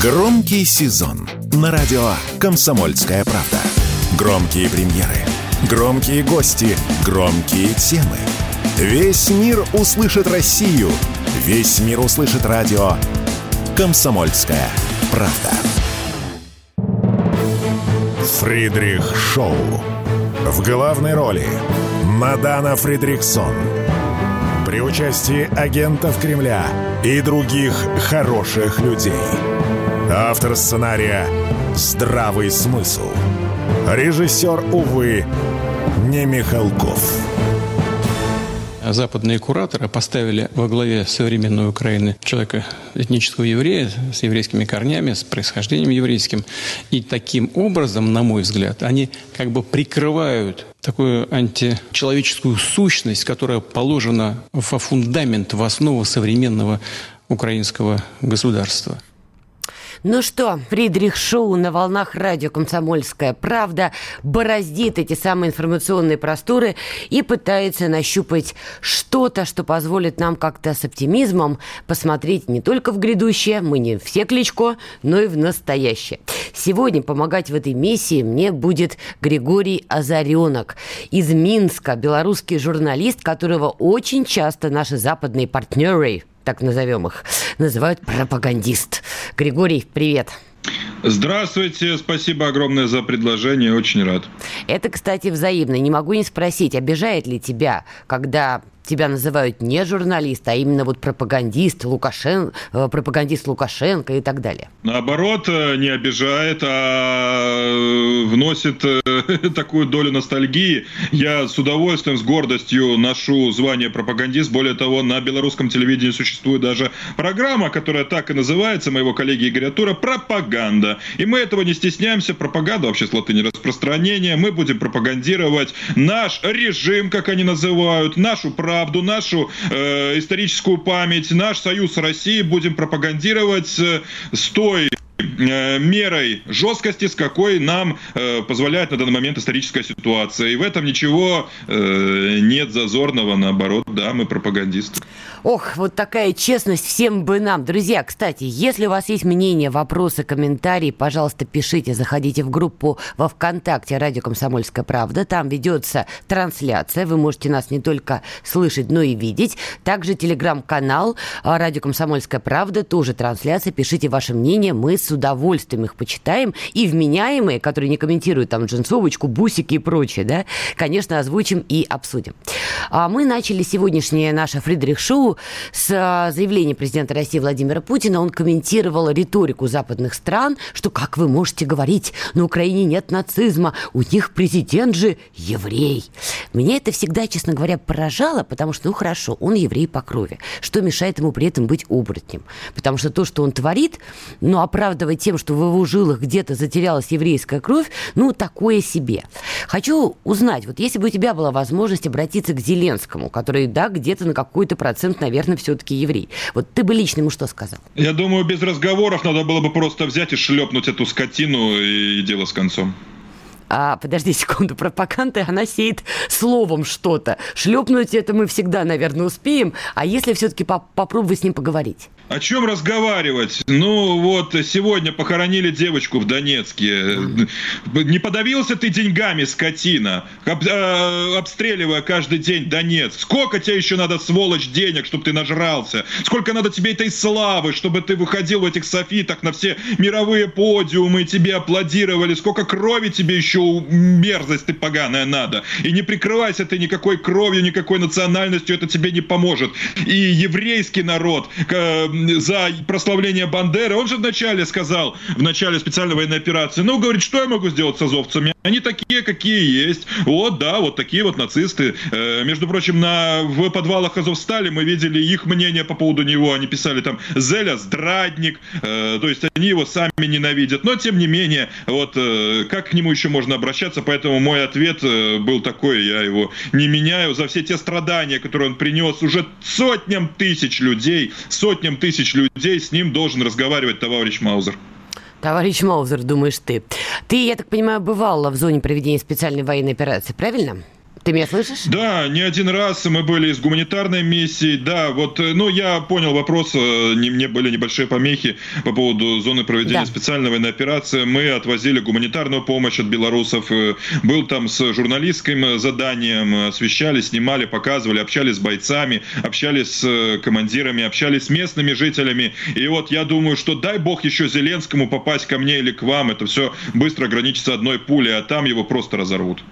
Громкий сезон на радио «Комсомольская правда». Громкие премьеры, громкие гости, громкие темы. Весь мир услышит Россию. Весь мир услышит радио «Комсомольская правда». Фридрих Шоу. В главной роли Мадана Фридриксон. При участии агентов Кремля и других хороших людей. Автор сценария «Здравый смысл». Режиссер, увы, не Михалков. Западные кураторы поставили во главе современной Украины человека этнического еврея с еврейскими корнями, с происхождением еврейским. И таким образом, на мой взгляд, они как бы прикрывают такую античеловеческую сущность, которая положена во фундамент, в основу современного украинского государства. Ну что, Фридрих Шоу на волнах радио «Комсомольская правда» бороздит эти самые информационные просторы и пытается нащупать что-то, что позволит нам как-то с оптимизмом посмотреть не только в грядущее, мы не все Кличко, но и в настоящее. Сегодня помогать в этой миссии мне будет Григорий Озаренок из Минска, белорусский журналист, которого очень часто наши западные партнеры так назовем их, называют пропагандист. Григорий, привет. Здравствуйте, спасибо огромное за предложение, очень рад. Это, кстати, взаимно. Не могу не спросить, обижает ли тебя, когда тебя называют не журналист, а именно вот пропагандист, Лукашен, э, пропагандист Лукашенко и так далее. Наоборот, э, не обижает, а э, вносит такую долю ностальгии. Я с удовольствием, с гордостью ношу звание пропагандист. Более того, на белорусском телевидении существует даже программа, которая так и называется, моего коллеги Игоря Тура, «Пропаганда». И мы этого не стесняемся. Пропаганда вообще с латыни распространения. Мы будем пропагандировать наш режим, как они называют, нашу правду, правду, нашу э, историческую память, наш союз с Россией будем пропагандировать э, с той Э, мерой жесткости, с какой нам э, позволяет на данный момент историческая ситуация. И в этом ничего э, нет зазорного, наоборот, да, мы пропагандисты. Ох, вот такая честность всем бы нам. Друзья, кстати, если у вас есть мнение, вопросы, комментарии, пожалуйста, пишите, заходите в группу во ВКонтакте «Радио Комсомольская правда». Там ведется трансляция, вы можете нас не только слышать, но и видеть. Также телеграм-канал «Радио Комсомольская правда», тоже трансляция. Пишите ваше мнение, мы с удовольствием их почитаем. И вменяемые, которые не комментируют там джинсовочку, бусики и прочее, да, конечно, озвучим и обсудим. А мы начали сегодняшнее наше Фридрих-шоу с а, заявления президента России Владимира Путина. Он комментировал риторику западных стран, что как вы можете говорить, на Украине нет нацизма, у них президент же еврей. Меня это всегда, честно говоря, поражало, потому что, ну хорошо, он еврей по крови. Что мешает ему при этом быть оборотнем? Потому что то, что он творит, ну, оправдывает оправдывать тем, что в его жилах где-то затерялась еврейская кровь, ну, такое себе. Хочу узнать, вот если бы у тебя была возможность обратиться к Зеленскому, который, да, где-то на какой-то процент, наверное, все-таки еврей, вот ты бы лично ему что сказал? Я думаю, без разговоров надо было бы просто взять и шлепнуть эту скотину и дело с концом а, подожди секунду, пропаганда, она сеет словом что-то. Шлепнуть это мы всегда, наверное, успеем. А если все-таки по попробовать с ним поговорить? О чем разговаривать? Ну вот, сегодня похоронили девочку в Донецке. Не подавился ты деньгами, скотина, об, э, обстреливая каждый день Донецк. Сколько тебе еще надо, сволочь, денег, чтобы ты нажрался? Сколько надо тебе этой славы, чтобы ты выходил в этих софитах на все мировые подиумы, тебе аплодировали? Сколько крови тебе еще, мерзость ты поганая, надо? И не прикрывайся ты никакой кровью, никакой национальностью, это тебе не поможет. И еврейский народ, за прославление Бандеры. Он же вначале сказал, в начале специальной военной операции, ну, говорит, что я могу сделать с азовцами? Они такие, какие есть. Вот, да, вот такие вот нацисты. Э, между прочим, на, в подвалах Азовстали мы видели их мнение по поводу него. Они писали там «Зеля здрадник», э, то есть они его сами ненавидят. Но, тем не менее, вот э, как к нему еще можно обращаться? Поэтому мой ответ был такой, я его не меняю. За все те страдания, которые он принес уже сотням тысяч людей, сотням тысяч тысяч людей, с ним должен разговаривать товарищ Маузер. Товарищ Маузер, думаешь ты. Ты, я так понимаю, бывала в зоне проведения специальной военной операции, правильно? Ты меня слышишь? Да, не один раз мы были из гуманитарной миссии. Да, вот, э, ну, я понял вопрос. Э, не, мне были небольшие помехи по поводу зоны проведения да. специальной военной операции. Мы отвозили гуманитарную помощь от белорусов. Э, был там с журналистским заданием. Освещали, снимали, показывали, общались с бойцами, общались с командирами, общались с местными жителями. И вот я думаю, что дай бог еще Зеленскому попасть ко мне или к вам. Это все быстро ограничится одной пулей, а там его просто разорвут.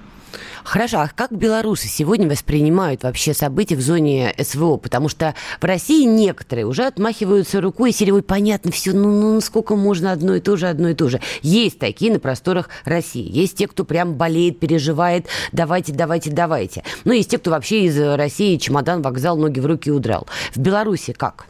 Хорошо, а как белорусы сегодня воспринимают вообще события в зоне СВО? Потому что в России некоторые уже отмахиваются рукой и серией, понятно, все, ну, ну сколько можно одно и то же, одно и то же. Есть такие на просторах России. Есть те, кто прям болеет, переживает, давайте, давайте, давайте. Ну, есть те, кто вообще из России чемодан, вокзал, ноги в руки удрал. В Беларуси как?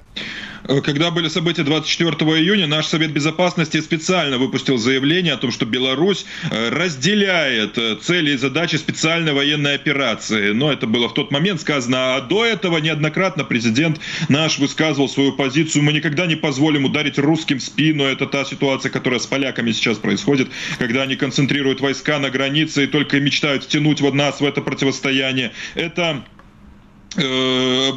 Э, когда были события 24 июня, наш Совет Безопасности специально выпустил заявление о том, что Беларусь э, разделяет э, цели и задачи специальной военной операции. Но это было в тот момент сказано. А до этого неоднократно президент наш высказывал свою позицию. Мы никогда не позволим ударить русским в спину. Это та ситуация, которая с поляками сейчас происходит, когда они концентрируют войска на границе и только мечтают втянуть вот нас в это противостояние. Это Э,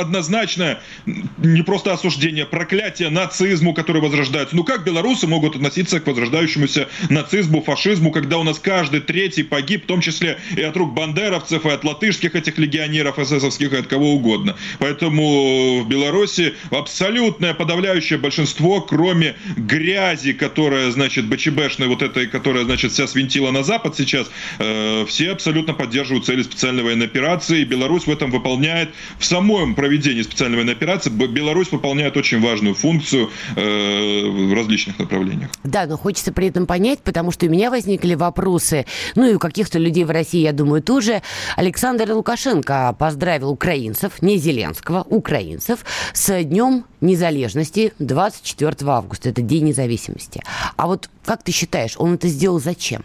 однозначно не просто осуждение, проклятие нацизму, который возрождается. Ну как белорусы могут относиться к возрождающемуся нацизму, фашизму, когда у нас каждый третий погиб, в том числе и от рук бандеровцев, и от латышских этих легионеров эсэсовских, и от кого угодно. Поэтому в Беларуси абсолютное подавляющее большинство, кроме грязи, которая, значит, БЧБшной вот этой, которая, значит, вся свинтила на Запад сейчас, э, все абсолютно поддерживают цели специальной военной операции, и Беларусь в этом выполняет в самом проведении специальной военной операции Беларусь выполняет очень важную функцию э, в различных направлениях. Да, но хочется при этом понять, потому что у меня возникли вопросы, ну и у каких-то людей в России, я думаю, тоже. Александр Лукашенко поздравил украинцев, не Зеленского, украинцев, с Днем Незалежности 24 августа. Это День независимости. А вот как ты считаешь, он это сделал зачем?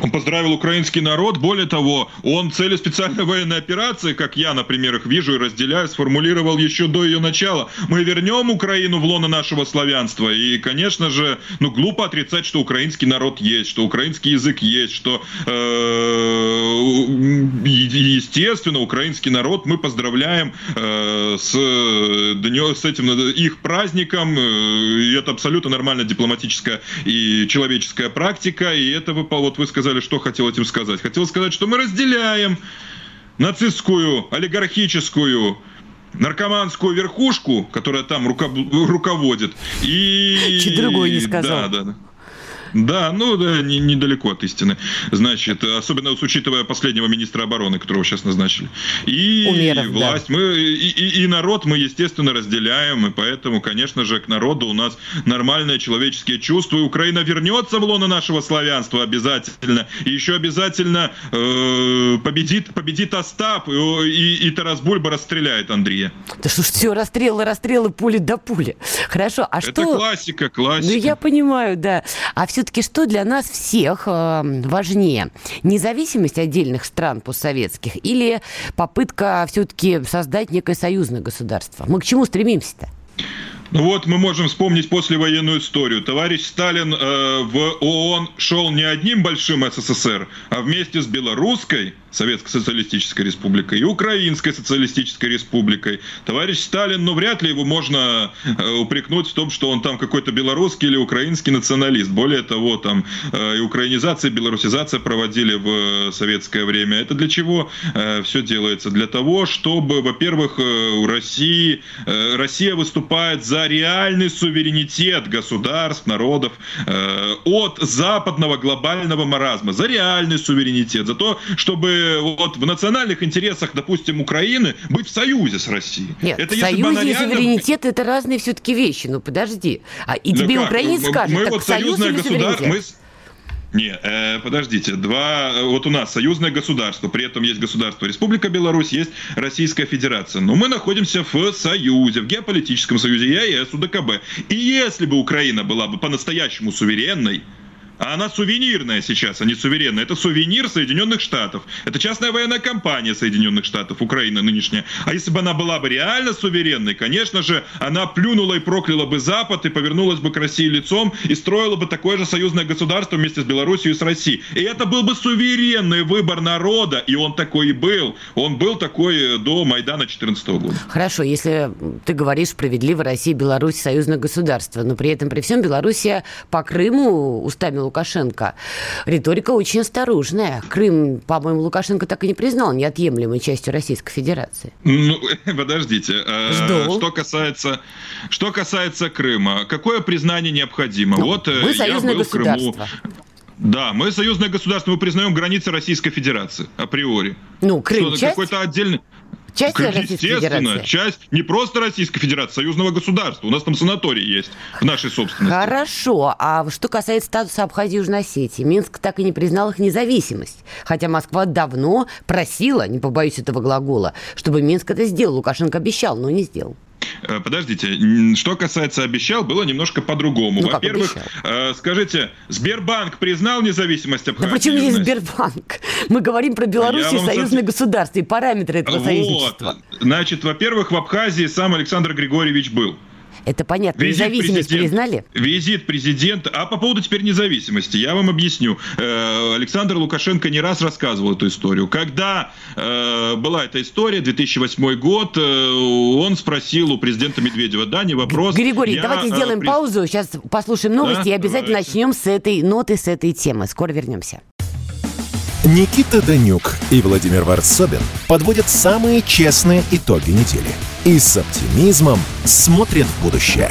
Он поздравил украинский народ. Более того, он цели специальной военной операции, как я, например, их вижу и разделяю, сформулировал еще до ее начала. Мы вернем Украину в лоно нашего славянства. И, конечно же, ну, глупо отрицать, что украинский народ есть, что украинский язык есть, что, э, естественно, украинский народ мы поздравляем э, с, с этим их праздником. И это абсолютно нормальная дипломатическая и человеческая практика. И это вот вот вы сказали, что хотел этим сказать. Хотел сказать, что мы разделяем нацистскую, олигархическую, наркоманскую верхушку, которая там руководит. И... Чуть другой не сказал. Да, да, да. Да, ну да, не, недалеко от истины. Значит, особенно с учитывая последнего министра обороны, которого сейчас назначили. И Умеров, власть, да. мы и, и, и народ мы, естественно, разделяем, и поэтому, конечно же, к народу у нас нормальные человеческие чувства. И Украина вернется в лоно нашего славянства обязательно. И еще обязательно э, победит, победит Остап, и, и, и Тарас Бульба расстреляет Андрея. Да что ж, все, расстрелы, расстрелы, пули до пули. Хорошо, а Это что... Это классика, классика. Ну, я понимаю, да. А все все-таки что для нас всех э, важнее? Независимость отдельных стран постсоветских или попытка все-таки создать некое союзное государство? Мы к чему стремимся-то? Ну вот мы можем вспомнить послевоенную историю. Товарищ Сталин э, в ООН шел не одним большим СССР, а вместе с белорусской Советской Социалистической Республикой и Украинской Социалистической Республикой. Товарищ Сталин, ну вряд ли его можно э, упрекнуть в том, что он там какой-то белорусский или украинский националист. Более того, там э, и украинизация, и белорусизация проводили в советское время. Это для чего э, все делается? Для того, чтобы, во-первых, э, у России, э, Россия выступает за реальный суверенитет государств, народов э, от западного глобального маразма, за реальный суверенитет, за то, чтобы вот в национальных интересах, допустим, Украины быть в союзе с Россией. Нет, это союз и суверенитет это разные все-таки вещи. Ну подожди. А, и тебе как? украинец скажет, мы, так вот союз или государ... мы... Не, э, подождите, два, вот у нас союзное государство, при этом есть государство Республика Беларусь, есть Российская Федерация. Но мы находимся в союзе, в геополитическом союзе ЕАЭС, УДКБ. И если бы Украина была бы по-настоящему суверенной, а она сувенирная сейчас, а не суверенная. Это сувенир Соединенных Штатов. Это частная военная компания Соединенных Штатов, Украина нынешняя. А если бы она была бы реально суверенной, конечно же, она плюнула и прокляла бы Запад и повернулась бы к России лицом и строила бы такое же союзное государство вместе с Белоруссией и с Россией. И это был бы суверенный выбор народа, и он такой и был. Он был такой э, до Майдана 2014 года. Хорошо, если ты говоришь справедливо, Россия Беларусь союзное государство, но при этом при всем Белоруссия по Крыму устами Лукашенко. Риторика очень осторожная. Крым, по-моему, Лукашенко так и не признал неотъемлемой частью Российской Федерации. Ну, подождите. Э, Жду. Что касается, что касается Крыма, какое признание необходимо? Ну, вот мы э, союзное я был. В Крыму. Да, мы союзное государство, мы признаем границы Российской Федерации априори. Ну, Крым Что, часть? Какой-то отдельный... Часть Естественно, часть не просто Российской Федерации, союзного государства. У нас там санаторий есть в нашей собственности. Хорошо. А что касается статуса Абхазии и Южной Осетии, Минск так и не признал их независимость. Хотя Москва давно просила, не побоюсь этого глагола, чтобы Минск это сделал. Лукашенко обещал, но не сделал. Э, подождите, что касается обещал, было немножко по-другому. Ну, Во-первых, э, скажите, Сбербанк признал независимость Абхазии? Да почему здесь Сбербанк? Мы говорим про Беларусь и союзное государство и параметры этого вот. союзничества. Значит, во-первых, в Абхазии сам Александр Григорьевич был. Это понятно. Визит Независимость признали? Визит президента. А по поводу теперь независимости, я вам объясню. Э, Александр Лукашенко не раз рассказывал эту историю. Когда э, была эта история, 2008 год, э, он спросил у президента Медведева, да, не вопрос. Григорий, я, давайте сделаем паузу, сейчас послушаем новости да? и обязательно давайте. начнем с этой ноты, с этой темы. Скоро вернемся. Никита Данюк и Владимир Варсобин подводят самые честные итоги недели. И с оптимизмом смотрят в будущее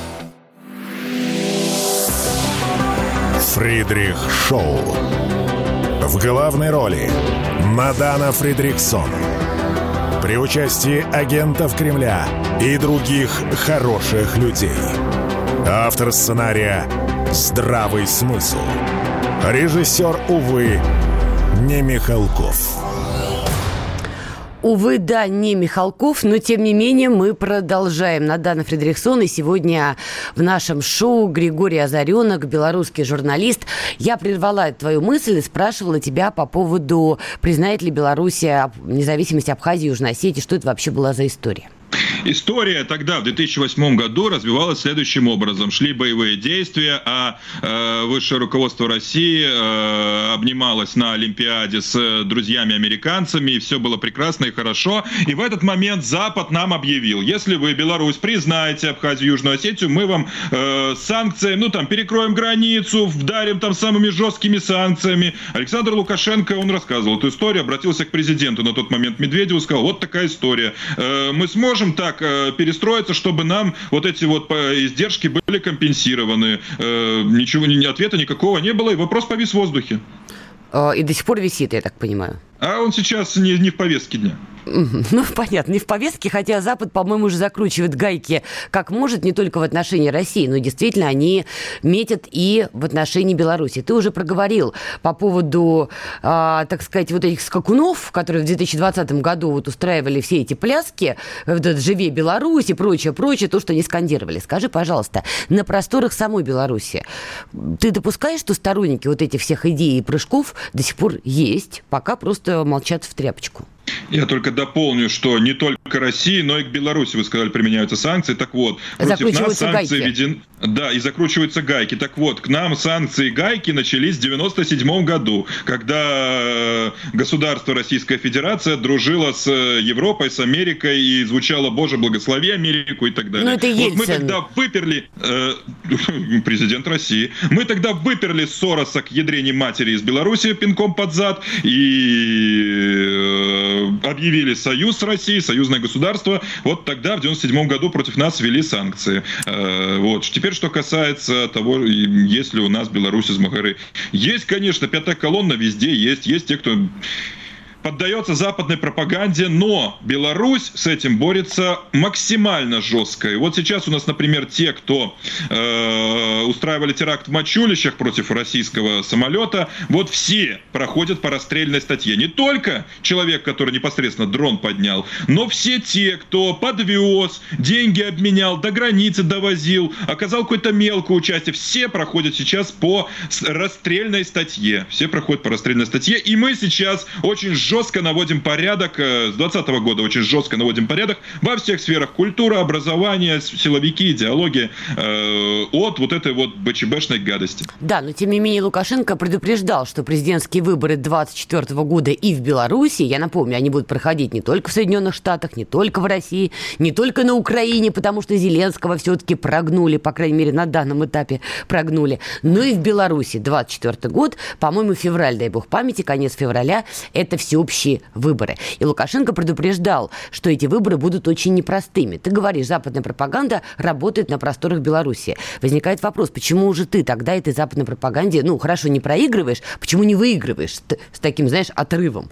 Фридрих Шоу. В главной роли Мадана Фридриксон. При участии агентов Кремля и других хороших людей. Автор сценария «Здравый смысл». Режиссер, увы, не Михалков. Увы, да, не Михалков, но тем не менее мы продолжаем. Надана Фредериксон и сегодня в нашем шоу Григорий Озаренок, белорусский журналист. Я прервала твою мысль и спрашивала тебя по поводу, признает ли Белоруссия независимость Абхазии и Южной Осетии, что это вообще была за история? История тогда, в 2008 году, развивалась следующим образом. Шли боевые действия, а э, высшее руководство России э, обнималось на Олимпиаде с друзьями-американцами, и все было прекрасно и хорошо. И в этот момент Запад нам объявил, если вы, Беларусь, признаете Абхазию Южную Осетию, мы вам э, санкции, ну там, перекроем границу, вдарим там самыми жесткими санкциями. Александр Лукашенко, он рассказывал эту историю, обратился к президенту на тот момент Медведеву, сказал, вот такая история. Э, мы сможем так так э, перестроиться, чтобы нам вот эти вот издержки были компенсированы. Э, ничего, ответа никакого не было, и вопрос повис в воздухе. Э, и до сих пор висит, я так понимаю. А он сейчас не, не в повестке дня. Ну, понятно, не в повестке, хотя Запад, по-моему, уже закручивает гайки как может, не только в отношении России, но действительно они метят и в отношении Беларуси. Ты уже проговорил по поводу, а, так сказать, вот этих скакунов, которые в 2020 году вот устраивали все эти пляски, это «Живе Беларусь» и прочее, прочее, то, что они скандировали. Скажи, пожалуйста, на просторах самой Беларуси ты допускаешь, что сторонники вот этих всех идей и прыжков до сих пор есть, пока просто молчат в тряпочку? Я только дополню, что не только России, но и к Беларуси, вы сказали, применяются санкции. Так вот, против нас санкции введены... Да, и закручиваются гайки. Так вот, к нам санкции гайки начались в 97 году, когда э, государство Российская Федерация дружило с э, Европой, с Америкой и звучало «Боже, благослови Америку» и так далее. Ну, это вот мы тогда выперли... Э, президент России. Мы тогда выперли Сороса к ядрене матери из Беларуси пинком под зад и объявили союз с Россией, союзное государство. Вот тогда, в 97 году, против нас ввели санкции. Э, вот. Теперь, что касается того, есть ли у нас в Беларуси змагары. Есть, конечно, пятая колонна везде есть. Есть те, кто поддается западной пропаганде, но Беларусь с этим борется максимально жестко. И вот сейчас у нас, например, те, кто э, устраивали теракт в Мачулищах против российского самолета, вот все проходят по расстрельной статье. Не только человек, который непосредственно дрон поднял, но все те, кто подвез, деньги обменял, до границы довозил, оказал какое-то мелкое участие, все проходят сейчас по расстрельной статье. Все проходят по расстрельной статье. И мы сейчас очень наводим порядок, э, с 2020 года очень жестко наводим порядок во всех сферах. Культура, образование, силовики, идеология э, от вот этой вот БЧБшной гадости. Да, но тем не менее Лукашенко предупреждал, что президентские выборы 2024 года и в Беларуси, я напомню, они будут проходить не только в Соединенных Штатах, не только в России, не только на Украине, потому что Зеленского все-таки прогнули, по крайней мере, на данном этапе прогнули, но и в Беларуси 2024 год, по-моему, февраль, дай бог памяти, конец февраля, это все всеобщие выборы. И Лукашенко предупреждал, что эти выборы будут очень непростыми. Ты говоришь, западная пропаганда работает на просторах Беларуси. Возникает вопрос, почему же ты тогда этой западной пропаганде, ну, хорошо, не проигрываешь, почему не выигрываешь с таким, знаешь, отрывом?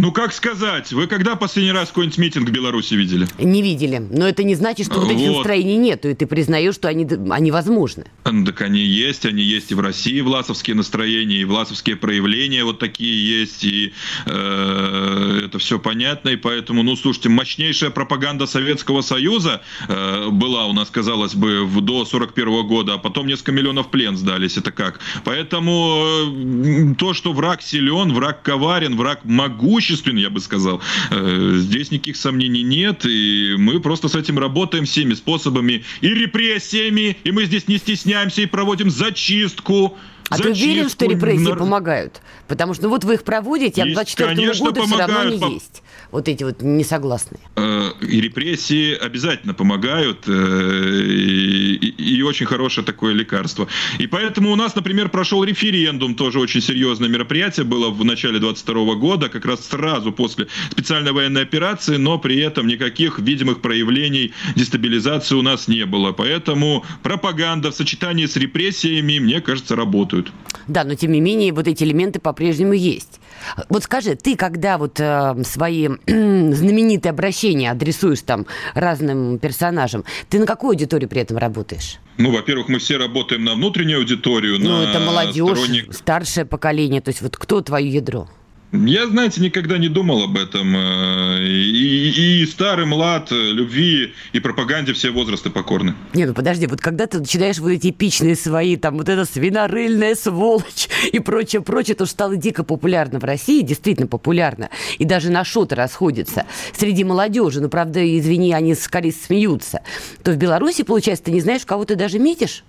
Ну, как сказать, вы когда последний раз какой-нибудь митинг в Беларуси видели? Не видели. Но это не значит, что вот, вот. этих настроений нету, и ты признаешь, что они, они возможны. Ну, так они есть, они есть и в России, власовские настроения, и власовские проявления вот такие есть, и э, это все понятно, и поэтому, ну, слушайте, мощнейшая пропаганда Советского Союза э, была у нас, казалось бы, в, до 41 года, а потом несколько миллионов плен сдались, это как? Поэтому э, то, что враг силен, враг коварен, враг могущ, могуществен, я бы сказал. Э, здесь никаких сомнений нет, и мы просто с этим работаем всеми способами и репрессиями, и мы здесь не стесняемся и проводим зачистку. А ты уверен, что репрессии помогают? Потому что ну, вот вы их проводите, а к 24 году все равно не есть вот эти вот несогласные? Э, и репрессии обязательно помогают, э, и, и, и очень хорошее такое лекарство. И поэтому у нас, например, прошел референдум, тоже очень серьезное мероприятие было в начале 22 года, как раз сразу после специальной военной операции, но при этом никаких видимых проявлений дестабилизации у нас не было. Поэтому пропаганда в сочетании с репрессиями, мне кажется, работают. Да, но тем не менее вот эти элементы по-прежнему есть. Вот скажи, ты когда вот э, свои знаменитые обращения адресуешь там разным персонажам, ты на какую аудиторию при этом работаешь? Ну, во-первых, мы все работаем на внутреннюю аудиторию, ну, на это молодежь, сторонник... старшее поколение, то есть вот кто твое ядро? Я, знаете, никогда не думал об этом. Э, и, и, старый млад, э, любви и пропаганде все возрасты покорны. Не, ну подожди, вот когда ты начинаешь вот эти эпичные свои, там вот эта свинорыльная сволочь и прочее, прочее, то, стало дико популярно в России, действительно популярно, и даже на шоты расходится среди молодежи, ну, правда, извини, они скорее смеются, то в Беларуси, получается, ты не знаешь, кого ты даже метишь?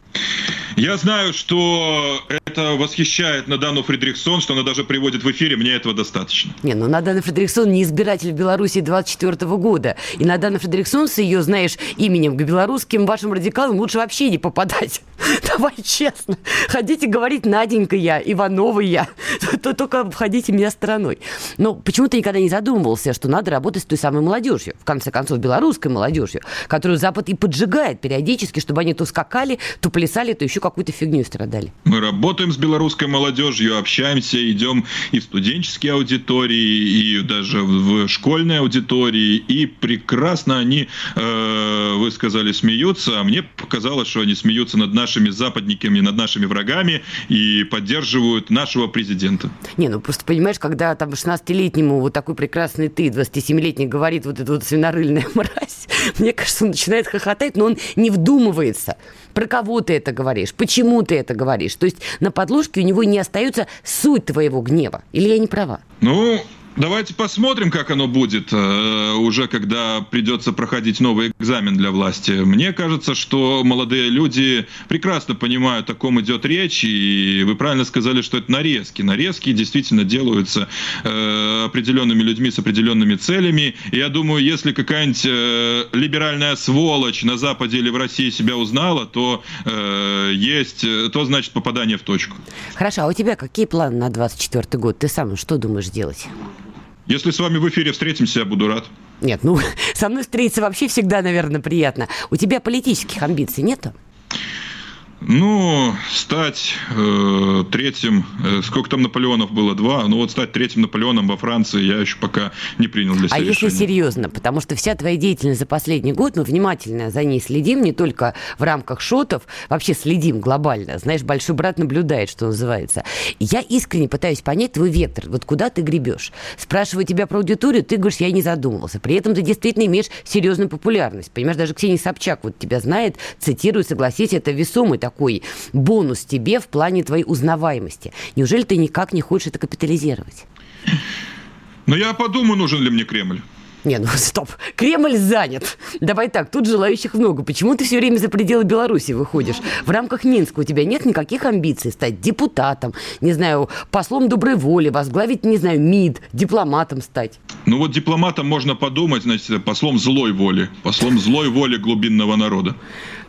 Я знаю, что это восхищает Надану Фридрихсон, что она даже приводит в эфире, мне этого достаточно. Не, ну Надана Фридрихсон не избиратель Беларуси 24 года. И Надана Фридрихсон с ее, знаешь, именем к белорусским вашим радикалам лучше вообще не попадать. Давай честно. Ходите говорить Наденька я, Иванова я. То только обходите меня стороной. Но почему ты никогда не задумывался, что надо работать с той самой молодежью, в конце концов, белорусской молодежью, которую Запад и поджигает периодически, чтобы они то скакали, то плясали, то еще какую-то фигню страдали. Мы работаем с белорусской молодежью, общаемся, идем и в студенческие аудитории, и даже в школьной аудитории, и прекрасно они, э, вы сказали, смеются, а мне показалось, что они смеются над нашими западниками, над нашими врагами и поддерживают нашего президента. Не, ну просто понимаешь, когда там 16-летнему вот такой прекрасный ты, 27-летний, говорит вот эта вот свинорыльная мразь, мне кажется, он начинает хохотать, но он не вдумывается про кого ты это говоришь, почему ты это говоришь. То есть на подложке у него не остается суть твоего гнева. Или я не права? Ну, Давайте посмотрим, как оно будет э, уже, когда придется проходить новый экзамен для власти. Мне кажется, что молодые люди прекрасно понимают, о ком идет речь, и вы правильно сказали, что это нарезки. Нарезки действительно делаются э, определенными людьми с определенными целями. И я думаю, если какая-нибудь э, либеральная сволочь на Западе или в России себя узнала, то есть, то значит попадание в точку. Хорошо, а у тебя какие планы на 24 год? Ты сам что думаешь делать? Если с вами в эфире встретимся, я буду рад. Нет, ну, со мной встретиться вообще всегда, наверное, приятно. У тебя политических амбиций нету? Ну, стать э, третьим, э, сколько там Наполеонов было, два, ну вот стать третьим Наполеоном во Франции я еще пока не принял для себя А решение. если серьезно, потому что вся твоя деятельность за последний год, мы внимательно за ней следим, не только в рамках шотов, вообще следим глобально. Знаешь, большой брат наблюдает, что называется. Я искренне пытаюсь понять твой вектор, вот куда ты гребешь. Спрашиваю тебя про аудиторию, ты говоришь, я не задумывался. При этом ты действительно имеешь серьезную популярность. Понимаешь, даже Ксения Собчак вот тебя знает, цитирую, согласись, это весомый такой бонус тебе в плане твоей узнаваемости. Неужели ты никак не хочешь это капитализировать? Но я подумаю, нужен ли мне Кремль. Не, ну стоп. Кремль занят. Давай так, тут желающих много. Почему ты все время за пределы Беларуси выходишь? В рамках Минска у тебя нет никаких амбиций стать депутатом, не знаю, послом доброй воли, возглавить, не знаю, МИД, дипломатом стать. Ну вот дипломатом можно подумать, значит, послом злой воли. Послом злой воли глубинного народа.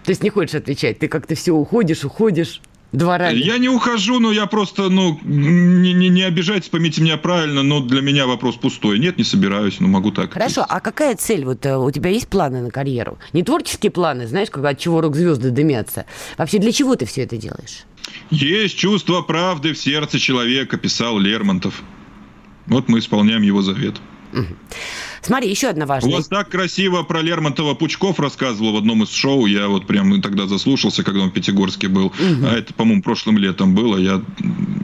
То есть не хочешь отвечать, ты как-то все уходишь, уходишь. Дворами. Я не ухожу, но я просто, ну, не, не, не обижайтесь, поймите меня правильно, но для меня вопрос пустой. Нет, не собираюсь, но могу так. Хорошо, а какая цель? Вот э, у тебя есть планы на карьеру? Не творческие планы, знаешь, как от чего рок-звезды дымятся. Вообще, для чего ты все это делаешь? Есть чувство правды в сердце человека, писал Лермонтов. Вот мы исполняем его завет. Смотри, еще одна важная... У вас так красиво про Лермонтова Пучков рассказывал в одном из шоу. Я вот прям тогда заслушался, когда он в Пятигорске был. Угу. А это, по-моему, прошлым летом было. Я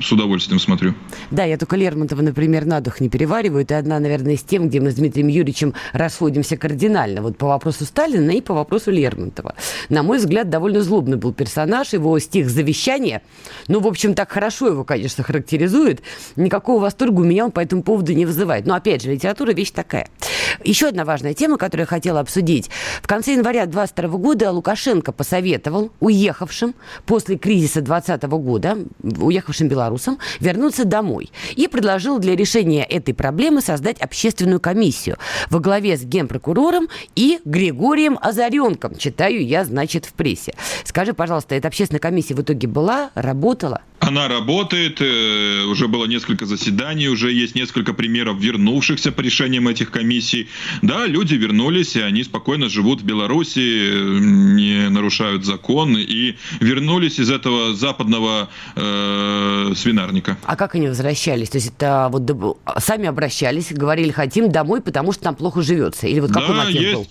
с удовольствием смотрю. Да, я только Лермонтова, например, на дух не перевариваю. Это одна, наверное, из тем, где мы с Дмитрием Юрьевичем расходимся кардинально. Вот по вопросу Сталина и по вопросу Лермонтова. На мой взгляд, довольно злобный был персонаж. Его стих «Завещание», ну, в общем, так хорошо его, конечно, характеризует. Никакого восторга у меня он по этому поводу не вызывает. Но, опять же, литература вещь такая. Еще одна важная тема, которую я хотела обсудить. В конце января 2022 года Лукашенко посоветовал уехавшим после кризиса 2020 года, уехавшим белорусам, вернуться домой. И предложил для решения этой проблемы создать общественную комиссию во главе с генпрокурором и Григорием Озаренком. Читаю я, значит, в прессе. Скажи, пожалуйста, эта общественная комиссия в итоге была, работала? Она работает, э, уже было несколько заседаний, уже есть несколько примеров вернувшихся по решениям этих комиссий. Да, люди вернулись, и они спокойно живут в Беларуси, не нарушают закон, и вернулись из этого западного э, свинарника. А как они возвращались? То есть это вот сами обращались, говорили, хотим домой, потому что там плохо живется? Или вот какой да, есть.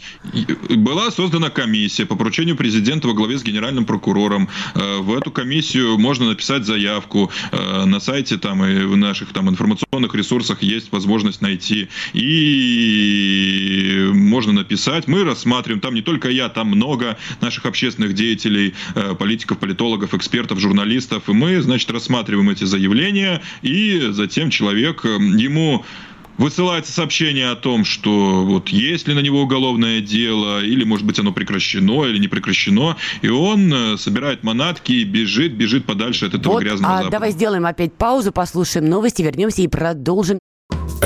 был? Была создана комиссия по поручению президента во главе с генеральным прокурором. Э, в эту комиссию можно написать заявку. Э, на сайте там и в наших там информационных ресурсах есть возможность найти. И можно написать. Мы рассматриваем. Там не только я, там много наших общественных деятелей, э, политиков, политологов, экспертов, журналистов. И мы, значит, рассматриваем эти заявления. И затем человек, ему высылается сообщение о том, что вот есть ли на него уголовное дело, или, может быть, оно прекращено или не прекращено, и он э, собирает манатки и бежит, бежит подальше от этого вот, грязного а запада. давай сделаем опять паузу, послушаем новости, вернемся и продолжим.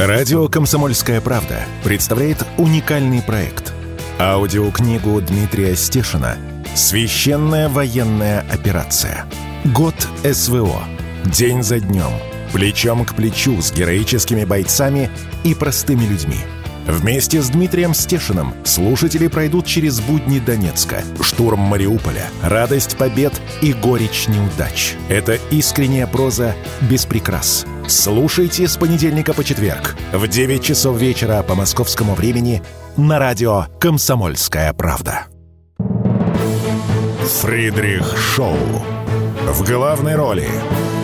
Радио «Комсомольская правда» представляет уникальный проект. Аудиокнигу Дмитрия Стешина «Священная военная операция. Год СВО. День за днем» плечом к плечу с героическими бойцами и простыми людьми. Вместе с Дмитрием Стешиным слушатели пройдут через будни Донецка, штурм Мариуполя, радость побед и горечь неудач. Это искренняя проза без прикрас. Слушайте с понедельника по четверг в 9 часов вечера по московскому времени на радио «Комсомольская правда». Фридрих Шоу. В главной роли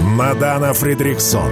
Мадана Фридриксон.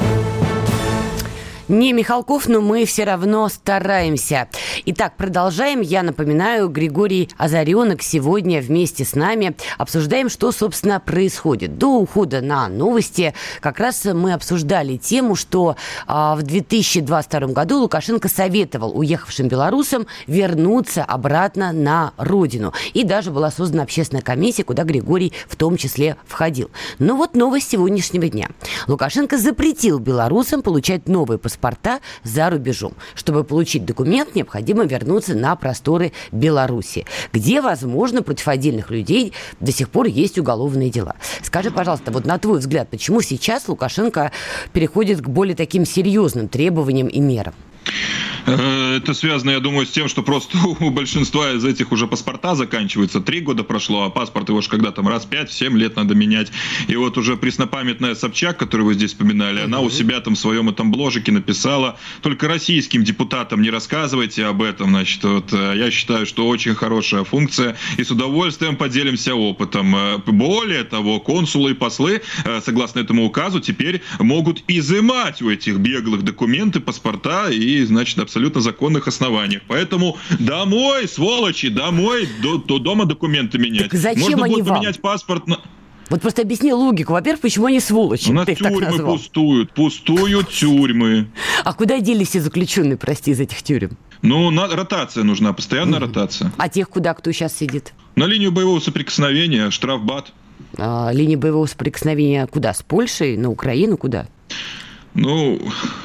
Не Михалков, но мы все равно стараемся. Итак, продолжаем. Я напоминаю, Григорий Озаренок сегодня вместе с нами обсуждаем, что, собственно, происходит. До ухода на новости как раз мы обсуждали тему, что а, в 2022 году Лукашенко советовал уехавшим белорусам вернуться обратно на родину. И даже была создана общественная комиссия, куда Григорий в том числе входил. Но вот новость сегодняшнего дня. Лукашенко запретил белорусам получать новые паспорта паспорта за рубежом. Чтобы получить документ, необходимо вернуться на просторы Беларуси, где, возможно, против отдельных людей до сих пор есть уголовные дела. Скажи, пожалуйста, вот на твой взгляд, почему сейчас Лукашенко переходит к более таким серьезным требованиям и мерам? Э, это связано, я думаю, с тем, что просто у большинства из этих уже паспорта заканчиваются. Три года прошло, а паспорт его же когда там раз пять, семь лет надо менять. И вот уже преснопамятная Собчак, которую вы здесь вспоминали, она у себя там в своем этом бложике написала, только российским депутатам не рассказывайте об этом. Значит, вот э, я считаю, что очень хорошая функция, и с удовольствием поделимся опытом. Э, более того, консулы и послы, согласно этому указу, теперь могут изымать у этих беглых документы, паспорта и, значит, абсолютно законных основаниях. Поэтому домой, сволочи, домой, до, до дома документы менять. Так зачем Можно они будет вам? поменять паспорт на... Вот просто объясни логику. Во-первых, почему они сволочи? У нас Ты тюрьмы пустуют, пустуют тюрьмы. А куда делись все заключенные, прости, из этих тюрем? Ну, на, ротация нужна, постоянная mm ротация. А тех куда, кто сейчас сидит? На линию боевого соприкосновения, штрафбат. А, линия боевого соприкосновения куда? С Польшей? На Украину? Куда? Ну,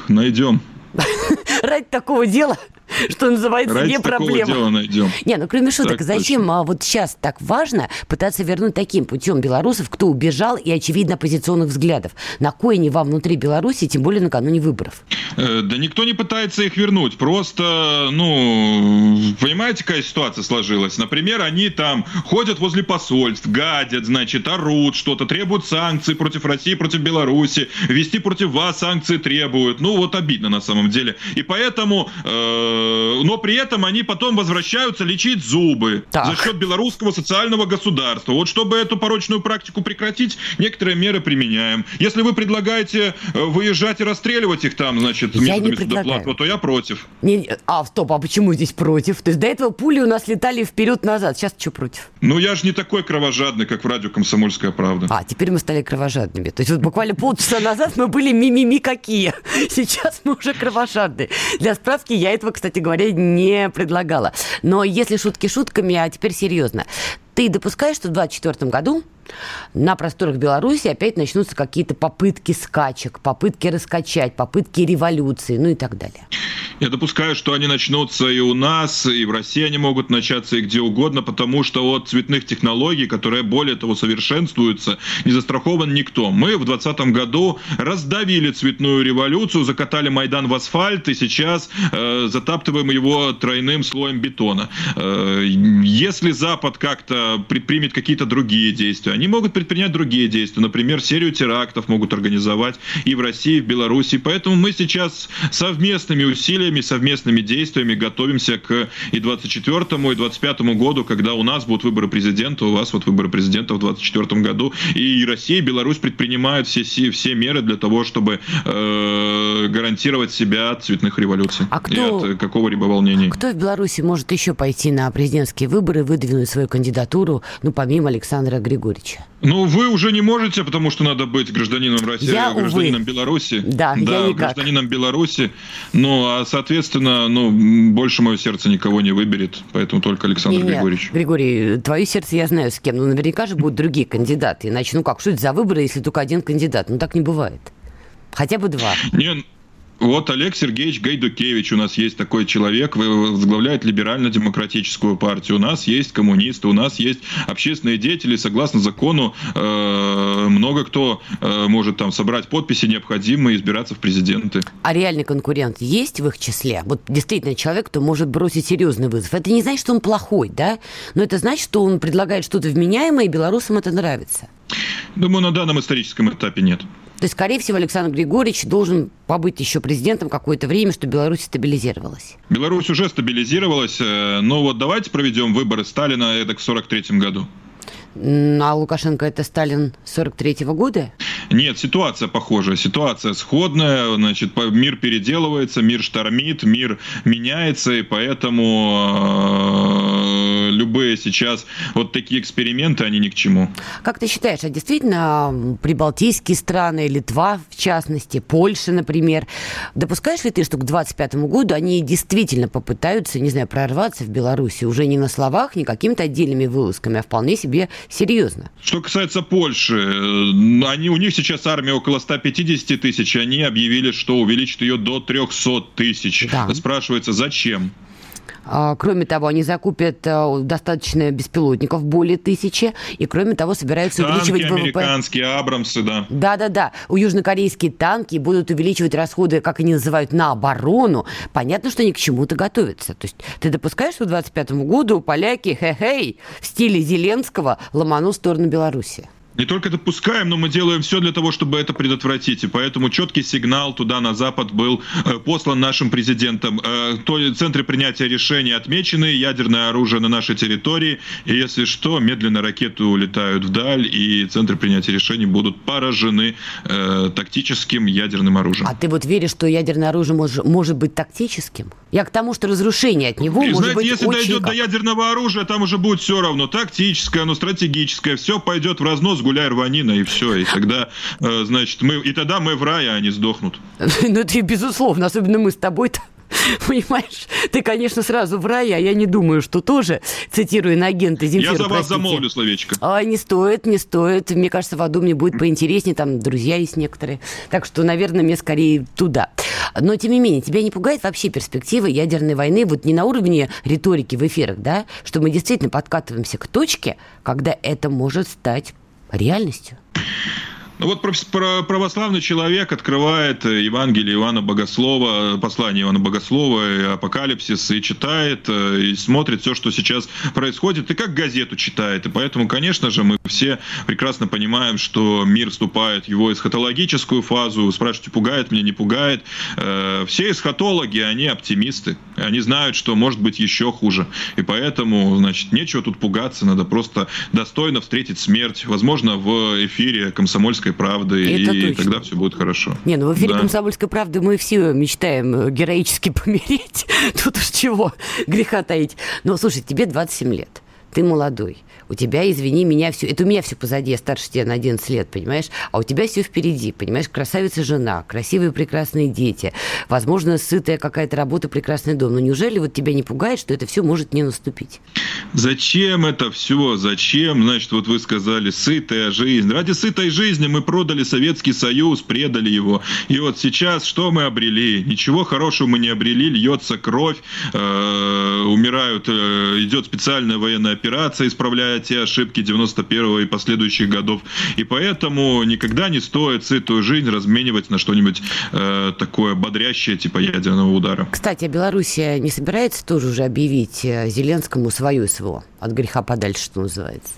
найдем. Ради такого дела что называется, Ради не проблема. дела найдем. Не, ну кроме шуток, так зачем точно. а, вот сейчас так важно пытаться вернуть таким путем белорусов, кто убежал и, очевидно, оппозиционных взглядов? На кое не вам внутри Беларуси, тем более накануне выборов? Э, да никто не пытается их вернуть. Просто, ну, понимаете, какая ситуация сложилась? Например, они там ходят возле посольств, гадят, значит, орут что-то, требуют санкций против России, против Беларуси, вести против вас санкции требуют. Ну, вот обидно на самом деле. И поэтому Э, но при этом они потом возвращаются лечить зубы так. за счет белорусского социального государства. Вот чтобы эту порочную практику прекратить, некоторые меры применяем. Если вы предлагаете э, выезжать и расстреливать их там, значит, я методами судоплатства, то я против. Не, а, стоп, а почему здесь против? То есть до этого пули у нас летали вперед-назад, сейчас что против? Ну, я же не такой кровожадный, как в радио «Комсомольская правда». А, теперь мы стали кровожадными. То есть вот буквально полчаса назад мы были мимими какие. Сейчас мы уже кровожадные. Для справки я этого, кстати, кстати говоря, не предлагала. Но если шутки шутками, а теперь серьезно. Ты допускаешь, что в 2024 году на просторах Беларуси опять начнутся какие-то попытки скачек, попытки раскачать, попытки революции, ну и так далее? Я допускаю, что они начнутся и у нас, и в России они могут начаться и где угодно, потому что от цветных технологий, которые более того совершенствуются, не застрахован никто. Мы в 2020 году раздавили цветную революцию, закатали Майдан в асфальт и сейчас э, затаптываем его тройным слоем бетона. Э, если Запад как-то предпримет какие-то другие действия, они могут предпринять другие действия. Например, серию терактов могут организовать и в России, и в Беларуси. Поэтому мы сейчас совместными усилиями совместными действиями готовимся к и 24 и 25 году, когда у нас будут выборы президента, у вас вот выборы президента в 24 году. И Россия, и Беларусь предпринимают все, все меры для того, чтобы э, гарантировать себя от цветных революций а кто, и от какого-либо волнения. Кто в Беларуси может еще пойти на президентские выборы, выдвинуть свою кандидатуру, ну, помимо Александра Григорьевича? Ну, вы уже не можете, потому что надо быть гражданином России, я, гражданином увы. Беларуси. Да, да я гражданином Беларуси. Ну, а соответственно, ну, больше мое сердце никого не выберет, поэтому только Александр не, Григорьевич. Григорий, твое сердце я знаю с кем, но наверняка же будут другие кандидаты. Иначе, ну как, что это за выборы, если только один кандидат? Ну так не бывает. Хотя бы два. Не, вот Олег Сергеевич Гайдукевич у нас есть такой человек, возглавляет либерально-демократическую партию. У нас есть коммунисты, у нас есть общественные деятели. Согласно закону, э, много кто э, может там собрать подписи необходимые и избираться в президенты. А реальный конкурент есть в их числе? Вот действительно человек, кто может бросить серьезный вызов. Это не значит, что он плохой, да? Но это значит, что он предлагает что-то вменяемое, и белорусам это нравится. Думаю, на данном историческом этапе нет. То есть, скорее всего, Александр Григорьевич должен побыть еще президентом какое-то время, чтобы Беларусь стабилизировалась. Беларусь уже стабилизировалась, э, но вот давайте проведем выборы Сталина это к 43 году. А Лукашенко это Сталин 43-го года? Нет, ситуация похожая, ситуация сходная, значит, мир переделывается, мир штормит, мир меняется, и поэтому э, любые сейчас вот такие эксперименты, они ни к чему. Как ты считаешь, а действительно прибалтийские страны, Литва в частности, Польша, например, допускаешь ли ты, что к 2025 году они действительно попытаются, не знаю, прорваться в Беларуси уже не на словах, не какими-то отдельными вылазками, а вполне себе серьезно? Что касается Польши, э, они, у них сейчас армия около 150 тысяч, они объявили, что увеличат ее до 300 тысяч. Да. Спрашивается, зачем? А, кроме того, они закупят э, достаточно беспилотников, более тысячи, и кроме того собираются танки увеличивать ВВП. американские, Абрамсы, да. Да-да-да. У южнокорейские танки будут увеличивать расходы, как они называют, на оборону. Понятно, что они к чему-то готовятся. То есть ты допускаешь, что к 25 году поляки, хе-хей, в стиле Зеленского ломану в сторону Беларуси? Не только допускаем, но мы делаем все для того, чтобы это предотвратить. И поэтому четкий сигнал туда, на Запад, был э, послан нашим президентом. Э, то центры принятия решений отмечены, ядерное оружие на нашей территории. И если что, медленно ракеты улетают вдаль, и центры принятия решений будут поражены э, тактическим ядерным оружием. А ты вот веришь, что ядерное оружие может, может быть тактическим? Я к тому, что разрушение от него и, может знаете, быть если очень... дойдет до ядерного оружия, там уже будет все равно. Тактическое, оно стратегическое, все пойдет в разнос гуляй рванина, и все. И тогда, э, значит, мы, и тогда мы в рае, а они сдохнут. Ну, это безусловно, особенно мы с тобой-то. Понимаешь, ты, конечно, сразу в рай, а я не думаю, что тоже, цитирую на агента Земфира, Я за вас простите. замолвлю словечко. А, не стоит, не стоит. Мне кажется, в аду мне будет поинтереснее, там друзья есть некоторые. Так что, наверное, мне скорее туда. Но, тем не менее, тебя не пугает вообще перспектива ядерной войны, вот не на уровне риторики в эфирах, да, что мы действительно подкатываемся к точке, когда это может стать реальностью? Ну вот православный человек открывает Евангелие Иоанна Богослова, послание Иоанна Богослова, Апокалипсис, и читает, э, и смотрит все, что сейчас происходит, и как газету читает. И поэтому, конечно же, мы все прекрасно понимаем, что мир вступает в его эсхатологическую фазу. Спрашиваете, пугает меня, не пугает. Э, все эсхатологи, они оптимисты. Они знают, что может быть еще хуже. И поэтому, значит, нечего тут пугаться, надо просто достойно встретить смерть. Возможно, в эфире комсомольской «Комсомольской правды», Это и точно. тогда все будет хорошо. Не, ну в эфире да. «Комсомольской правды» мы все мечтаем э, героически помереть. Тут уж чего греха таить. Но, слушай, тебе 27 лет, ты молодой у тебя, извини меня, все, это у меня все позади, я старше тебя на 11 лет, понимаешь, а у тебя все впереди, понимаешь, красавица жена, красивые прекрасные дети, возможно, сытая какая-то работа, прекрасный дом. Но неужели вот тебя не пугает, что это все может не наступить? Зачем это все? Зачем? Значит, вот вы сказали, сытая жизнь. Ради сытой жизни мы продали Советский Союз, предали его. И вот сейчас что мы обрели? Ничего хорошего мы не обрели, льется кровь, э, умирают, э, идет специальная военная операция, исправляя те ошибки 91 и последующих годов. И поэтому никогда не стоит сытую жизнь разменивать на что-нибудь э, такое бодрящее, типа ядерного удара. Кстати, а Белоруссия не собирается тоже уже объявить э, Зеленскому свою СВО? От греха подальше, что называется.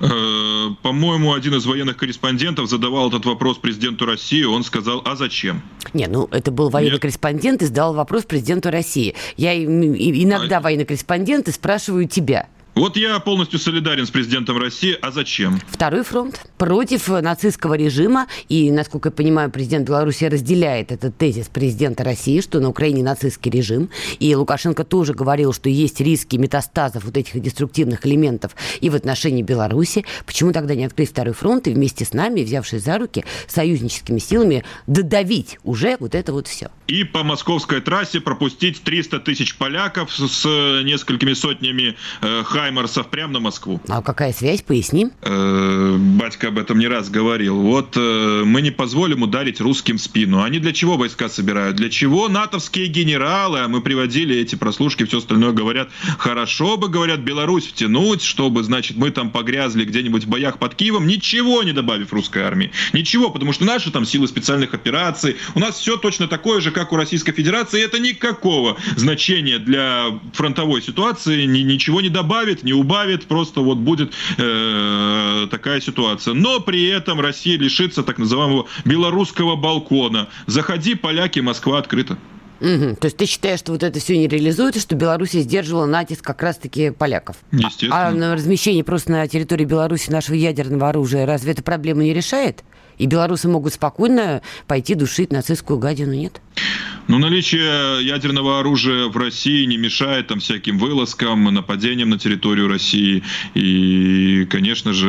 Э, по-моему, один из военных корреспондентов задавал этот вопрос президенту России. Он сказал, а зачем? Не, ну это был военный Нет. корреспондент и задал вопрос президенту России. Я иногда а... военный корреспондент и спрашиваю тебя. Вот я полностью солидарен с президентом России. А зачем? Второй фронт против нацистского режима. И, насколько я понимаю, президент Беларуси разделяет этот тезис президента России, что на Украине нацистский режим. И Лукашенко тоже говорил, что есть риски метастазов вот этих деструктивных элементов и в отношении Беларуси. Почему тогда не открыть второй фронт и вместе с нами, взявшись за руки, союзническими силами додавить уже вот это вот все? И по московской трассе пропустить 300 тысяч поляков с несколькими сотнями э, Хаймарсов прямо на Москву. А какая связь? Поясним. Э, батька об этом не раз говорил. Вот э, мы не позволим ударить русским в спину. Они для чего войска собирают? Для чего натовские генералы, а мы приводили эти прослушки, все остальное говорят, хорошо бы, говорят, Беларусь втянуть, чтобы, значит, мы там погрязли где-нибудь в боях под Киевом, ничего не добавив русской армии. Ничего, потому что наши там силы специальных операций, у нас все точно такое же, как у Российской Федерации, это никакого значения для фронтовой ситуации ничего не добавит добавит, не убавит, просто вот будет э, такая ситуация. Но при этом Россия лишится так называемого белорусского балкона. Заходи, поляки, Москва открыта. Угу. То есть ты считаешь, что вот это все не реализуется, что Беларусь сдерживала натиск как раз-таки поляков? Естественно. А, а размещение просто на территории Беларуси нашего ядерного оружия разве эта проблема не решает? И белорусы могут спокойно пойти душить нацистскую гадину, нет? Ну, наличие ядерного оружия в России не мешает там всяким вылазкам, нападениям на территорию России. И, конечно же,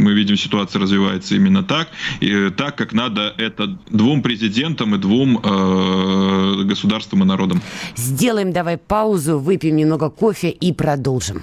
мы видим, ситуация развивается именно так. И так, как надо это двум президентам и двум э, государствам и народам. Сделаем давай паузу, выпьем немного кофе и продолжим.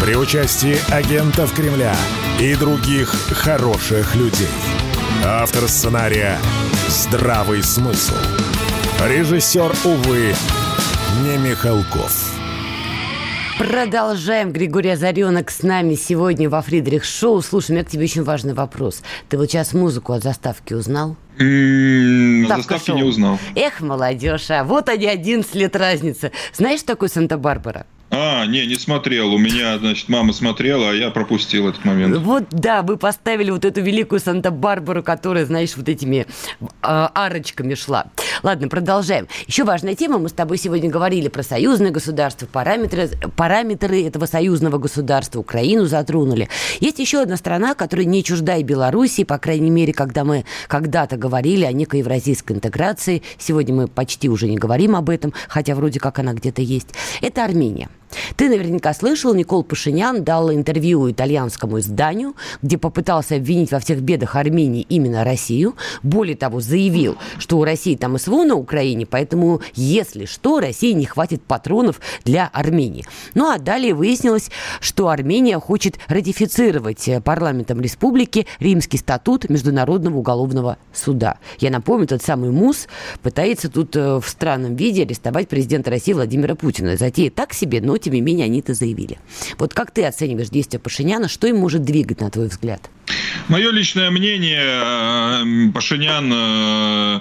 При участии агентов Кремля и других хороших людей. Автор сценария «Здравый смысл». Режиссер, увы, не Михалков. Продолжаем. Григорий Озаренок с нами сегодня во Фридрих Шоу. Слушай, у меня к тебе очень важный вопрос. Ты вот сейчас музыку от заставки узнал? заставки шоу. не узнал. Эх, молодежь, а вот они 11 лет разницы. Знаешь, что такое Санта-Барбара? А, не, не смотрел. У меня, значит, мама смотрела, а я пропустил этот момент. Вот, да, вы поставили вот эту великую Санта-Барбару, которая, знаешь, вот этими э, арочками шла. Ладно, продолжаем. Еще важная тема. Мы с тобой сегодня говорили про союзное государство, параметры, параметры этого союзного государства, Украину затронули. Есть еще одна страна, которая не чужда и Белоруссии, по крайней мере, когда мы когда-то говорили о некой евразийской интеграции. Сегодня мы почти уже не говорим об этом, хотя вроде как она где-то есть. Это Армения. Ты наверняка слышал, Никол Пашинян дал интервью итальянскому изданию, где попытался обвинить во всех бедах Армении именно Россию. Более того, заявил, что у России там СВО на Украине, поэтому, если что, России не хватит патронов для Армении. Ну а далее выяснилось, что Армения хочет ратифицировать парламентом республики Римский статут Международного уголовного суда. Я напомню, тот самый МУС пытается тут э, в странном виде арестовать президента России Владимира Путина. Затея так себе, но тем не менее они это заявили. Вот как ты оцениваешь действия Пашиняна? Что им может двигать, на твой взгляд? Мое личное мнение, э, Пашинян э,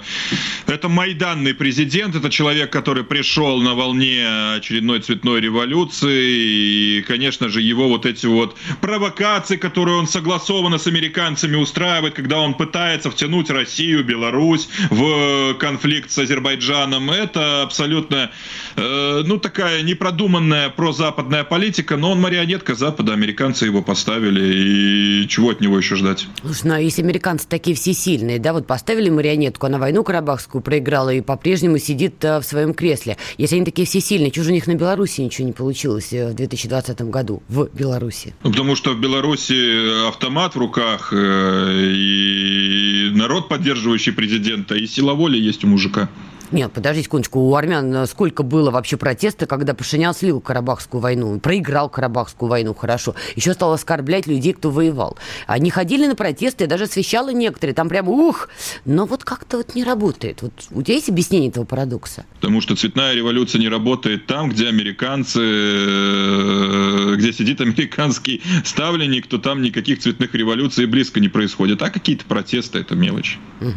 это майданный президент, это человек, который пришел на волне очередной цветной революции, и, конечно же, его вот эти вот провокации, которые он согласованно с американцами устраивает, когда он пытается втянуть Россию, Беларусь в конфликт с Азербайджаном, это абсолютно, э, ну, такая непродуманная прозападная политика, но он марионетка Запада, американцы его поставили, и чего от него еще ждать? Слушай, ну а если американцы такие всесильные, да, вот поставили марионетку, она войну Карабахскую проиграла и по-прежнему сидит а, в своем кресле. Если они такие всесильные, чего же у них на Беларуси ничего не получилось э, в 2020 году в Беларуси? Ну, потому что в Беларуси автомат в руках, э, и народ, поддерживающий президента, и сила воли есть у мужика. Нет, подождите секундочку, у армян э, сколько было вообще протеста, когда Пашинян слил Карабахскую войну, проиграл Карабахскую войну, хорошо. Еще стал оскорблять людей, кто воевал. Они ходили на протесты, я даже освещала некоторые, там прямо ух, но вот как-то вот не работает. Вот у тебя есть объяснение этого парадокса? Потому что цветная революция не работает там, где американцы, э, где сидит американский ставленник, то там никаких цветных революций близко не происходит. А какие-то протесты – это мелочь. Угу.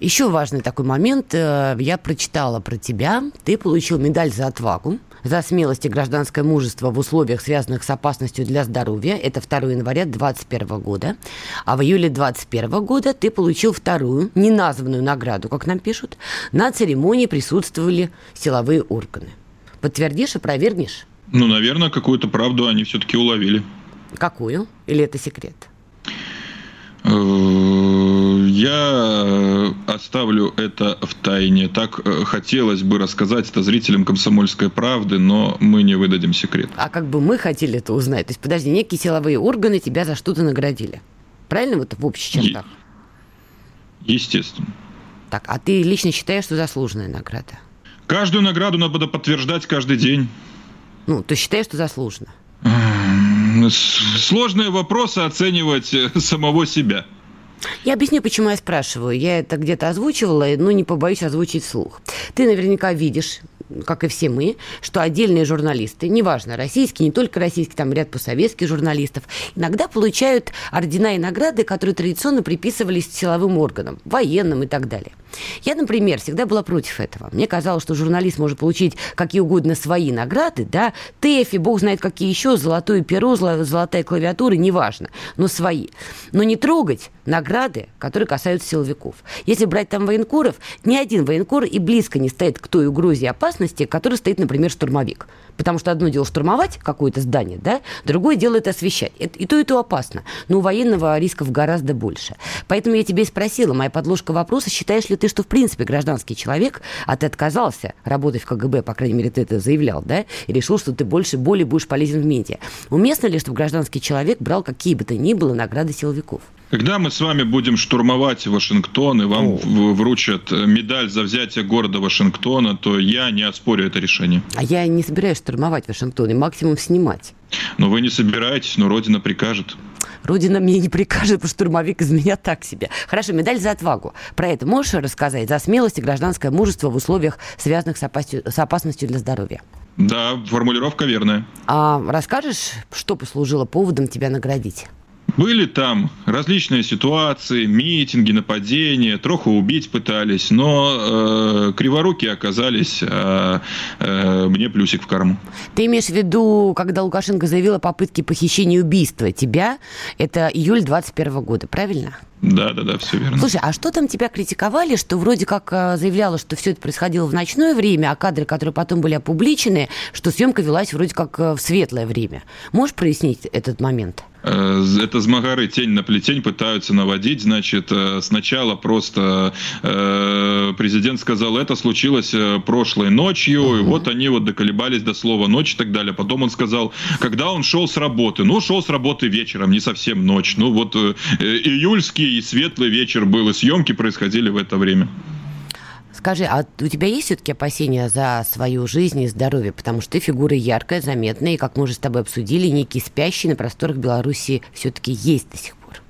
Еще важный такой момент. Э, я я прочитала про тебя. Ты получил медаль за отвагу, за смелость и гражданское мужество в условиях, связанных с опасностью для здоровья. Это 2 января 2021 года. А в июле 2021 года ты получил вторую, неназванную награду, как нам пишут. На церемонии присутствовали силовые органы. Подтвердишь и опровергнешь? Ну, наверное, какую-то правду они все-таки уловили. Какую? Или это секрет? Э, я оставлю это в тайне. Так э, хотелось бы рассказать это зрителям «Комсомольской правды», но мы не выдадим секрет. А как бы мы хотели это узнать? То есть, подожди, некие силовые органы тебя за что-то наградили. Правильно вот в общих чертах? Е- естественно. Так, а ты лично считаешь, что заслуженная награда? Каждую награду надо подтверждать каждый день. Ну, ты считаешь, что заслуженно? Сложные вопросы оценивать э, самого себя. Я объясню, почему я спрашиваю. Я это где-то озвучивала, но не побоюсь озвучить вслух. Ты наверняка видишь как и все мы, что отдельные журналисты, неважно, российские, не только российские, там ряд посоветских журналистов, иногда получают ордена и награды, которые традиционно приписывались силовым органам, военным и так далее. Я, например, всегда была против этого. Мне казалось, что журналист может получить какие угодно свои награды, да, ТЭФИ, бог знает какие еще, золотое перо, золотая клавиатура, неважно, но свои. Но не трогать награды, которые касаются силовиков. Если брать там военкоров, ни один военкор и близко не стоит к той угрозе и опасности, которой стоит, например, штурмовик. Потому что одно дело штурмовать какое-то здание, да, другое дело это освещать. И то, и то опасно. Но у военного рисков гораздо больше. Поэтому я тебе и спросила, моя подложка вопроса, считаешь ли ты, что в принципе гражданский человек, а ты отказался работать в КГБ, по крайней мере, ты это заявлял, да, и решил, что ты больше более будешь полезен в медиа. Уместно ли, чтобы гражданский человек брал какие бы то ни было награды силовиков? Когда мы с вами будем штурмовать Вашингтон и вам О. вручат медаль за взятие города Вашингтона, то я не оспорю это решение. А я не собираюсь штурмовать Вашингтон и максимум снимать. Но вы не собираетесь, но Родина прикажет. Родина мне не прикажет, потому что штурмовик из меня так себе. Хорошо, медаль за отвагу. Про это можешь рассказать? За смелость и гражданское мужество в условиях, связанных с, опасностью, с опасностью для здоровья. Да, формулировка верная. А расскажешь, что послужило поводом тебя наградить? Были там различные ситуации, митинги, нападения, троху убить пытались, но э, криворукие оказались, э, э, мне плюсик в карму. Ты имеешь в виду, когда Лукашенко заявил о попытке похищения убийства тебя, это июль 21 года, правильно? Да, да, да, все верно. Слушай, а что там тебя критиковали, что вроде как э, заявляло, что все это происходило в ночное время, а кадры, которые потом были опубличены, что съемка велась вроде как э, в светлое время. Можешь прояснить этот момент? Э, это змагары тень на плетень пытаются наводить. Значит, сначала просто президент сказал, это случилось прошлой ночью, uh-huh. и вот они вот доколебались до слова ночь и так далее. Потом он сказал, когда он шел с работы. Ну, шел с работы вечером, не совсем ночь. Ну, вот июльский и светлый вечер был, и съемки происходили в это время. Скажи, а у тебя есть все-таки опасения за свою жизнь и здоровье? Потому что ты фигура яркая, заметная, и, как мы уже с тобой обсудили, некий спящий на просторах Беларуси все-таки есть до сих пор.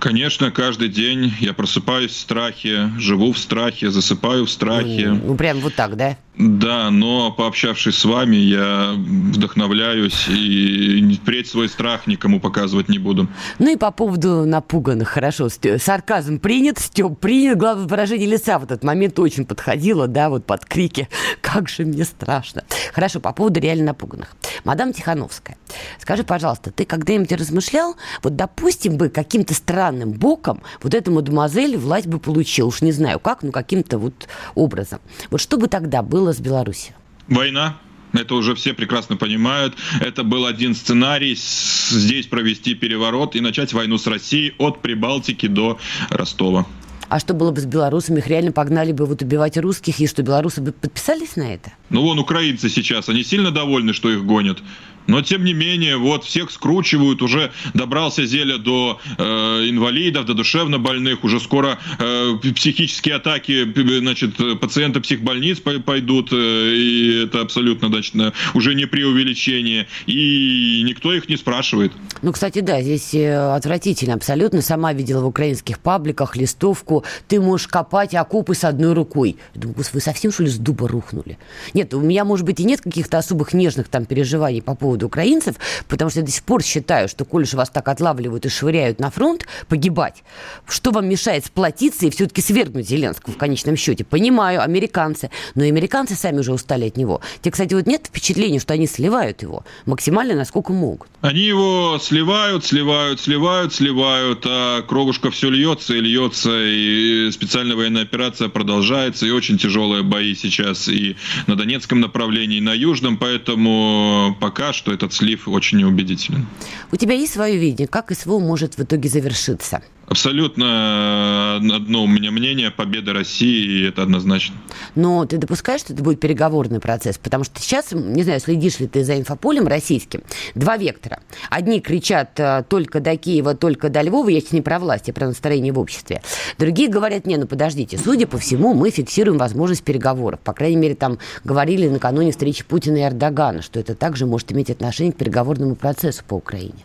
Конечно, каждый день я просыпаюсь в страхе, живу в страхе, засыпаю в страхе. Ну, ну прям вот так, да? Да, но пообщавшись с вами, я вдохновляюсь и впредь свой страх никому показывать не буду. Ну и по поводу напуганных, хорошо, сарказм принят, Степ принят, главное выражение лица в этот момент очень подходило, да, вот под крики «Как же мне страшно!» Хорошо, по поводу реально напуганных. Мадам Тихановская, скажи, пожалуйста, ты когда-нибудь размышлял, вот допустим бы каким-то странным боком вот эту мадемуазель власть бы получил, уж не знаю как, но каким-то вот образом. Вот что бы тогда было с Беларусью? Война. Это уже все прекрасно понимают. Это был один сценарий здесь провести переворот и начать войну с Россией от Прибалтики до Ростова. А что было бы с белорусами? Их реально погнали бы вот убивать русских, и что белорусы бы подписались на это? Ну, вон украинцы сейчас, они сильно довольны, что их гонят. Но тем не менее, вот всех скручивают, уже добрался Зеля до э, инвалидов, до душевно больных, уже скоро э, психические атаки, значит, пациенты психбольниц пойдут, э, и это абсолютно значит, уже не преувеличение, и никто их не спрашивает. Ну, кстати, да, здесь э, отвратительно абсолютно. Сама видела в украинских пабликах листовку «Ты можешь копать окопы с одной рукой». Я думаю, вы совсем, что ли, с дуба рухнули? Нет, у меня, может быть, и нет каких-то особых нежных там переживаний по поводу поводу украинцев, потому что я до сих пор считаю, что коль уж вас так отлавливают и швыряют на фронт погибать, что вам мешает сплотиться и все-таки свергнуть Зеленского в конечном счете? Понимаю, американцы, но и американцы сами уже устали от него. Тебе, кстати, вот нет впечатления, что они сливают его максимально, насколько могут? Они его сливают, сливают, сливают, сливают, а кровушка все льется и льется, и специальная военная операция продолжается, и очень тяжелые бои сейчас и на Донецком направлении, и на Южном, поэтому пока что что этот слив очень неубедителен. У тебя есть свое видение, как СВО может в итоге завершиться? Абсолютно э, одно у меня мнение, победа России, и это однозначно. Но ты допускаешь, что это будет переговорный процесс? Потому что сейчас, не знаю, следишь ли ты за инфополем российским, два вектора. Одни кричат э, только до Киева, только до Львова, я сейчас не про власть, я про настроение в обществе. Другие говорят, не, ну подождите, судя по всему, мы фиксируем возможность переговоров. По крайней мере, там говорили накануне встречи Путина и Эрдогана, что это также может иметь отношение к переговорному процессу по Украине.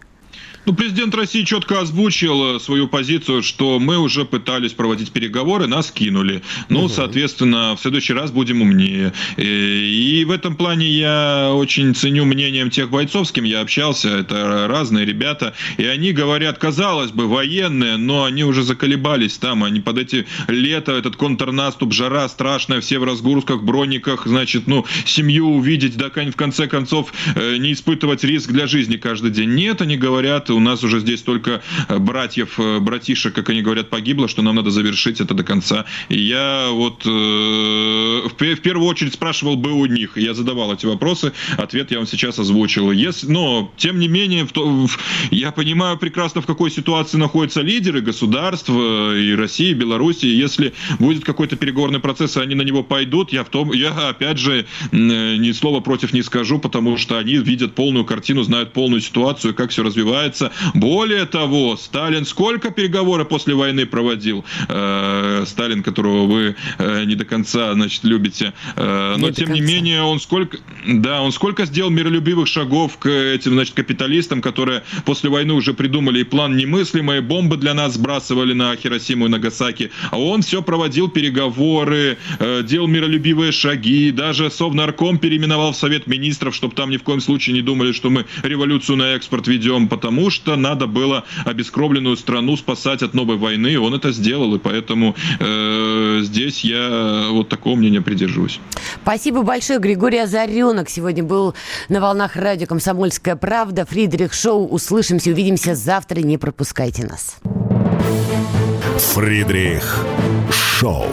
Ну, президент России четко озвучил свою позицию, что мы уже пытались проводить переговоры, нас кинули. Ну, угу. соответственно, в следующий раз будем умнее. И в этом плане я очень ценю мнением тех бойцов, с кем я общался. Это разные ребята. И они говорят, казалось бы, военные, но они уже заколебались там. Они под эти лето, этот контрнаступ, жара страшная, все в разгрузках, брониках, значит, ну, семью увидеть, да, в конце концов, э, не испытывать риск для жизни каждый день. Нет, они говорят, у нас уже здесь только э, братьев, э, братишек, как они говорят, погибло, что нам надо завершить это до конца. И я вот э, в, в первую очередь спрашивал бы у них, я задавал эти вопросы, ответ я вам сейчас озвучил. Если, но, тем не менее, в в, я понимаю прекрасно, в какой ситуации находятся лидеры государств и России, и Беларуси. Если будет какой-то переговорный процесс, и они на него пойдут, я в том, я опять же ни слова против не скажу, потому что они видят полную картину, знают полную ситуацию, как все развивается. Более того, Сталин сколько переговоров после войны проводил? Э, Сталин, которого вы э, не до конца, значит, любите. Э, но, не тем не менее, он сколько, да, он сколько сделал миролюбивых шагов к этим, значит, капиталистам, которые после войны уже придумали и план немыслимый, бомбы для нас сбрасывали на Хиросиму и Нагасаки, а он все проводил переговоры, делал миролюбивые шаги, даже Совнарком переименовал в Совет Министров, чтобы там ни в коем случае не думали, что мы революцию на экспорт ведем, потому что надо было обескровленную страну спасать от новой войны, и он это сделал, и поэтому э, здесь я вот такого мнения придерживаюсь. Спасибо большое. Григорий Озаренок сегодня был на волнах радио «Комсомольская правда». Фридрих Шоу. Услышимся, увидимся завтра. Не пропускайте нас. Фридрих Шоу.